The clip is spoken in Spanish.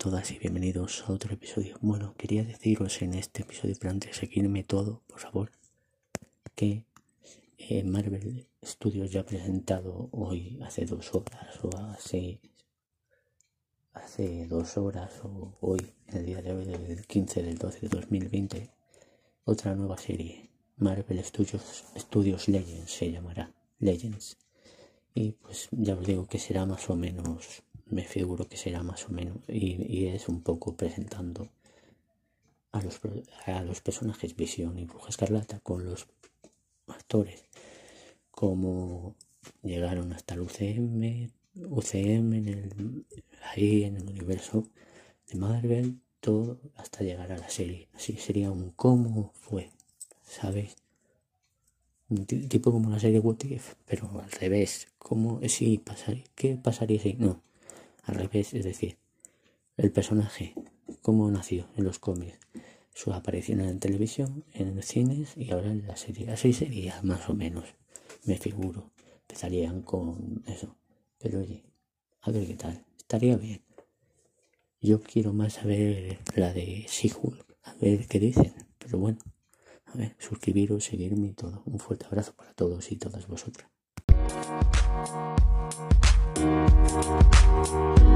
todas y bienvenidos a otro episodio. Bueno, quería deciros en este episodio, pero antes de seguirme todo, por favor, que eh, Marvel Studios ya ha presentado hoy, hace dos horas o hace, hace dos horas o hoy, en el día de hoy, del 15 del 12 de 2020, otra nueva serie. Marvel Studios, Studios Legends se llamará. Legends. Y pues ya os digo que será más o menos me figuro que será más o menos y, es un poco presentando a los, a los personajes Visión y Bruja Escarlata con los actores como llegaron hasta el UCM, UCM en el, ahí en el universo de Marvel, todo hasta llegar a la serie. Así sería un cómo fue, ¿sabéis? Un tipo como la serie What If, pero al revés. ¿Cómo si pasaría? ¿Qué pasaría si? No, al revés, es decir, el personaje, cómo nació en los cómics, su aparición en televisión, en cines y ahora en la serie. Así sería más o menos, me figuro. Empezarían con eso. Pero oye, a ver qué tal. Estaría bien. Yo quiero más saber la de she a ver qué dicen. Pero bueno, a ver, suscribiros, seguirme y todo. Un fuerte abrazo para todos y todas vosotras. thank you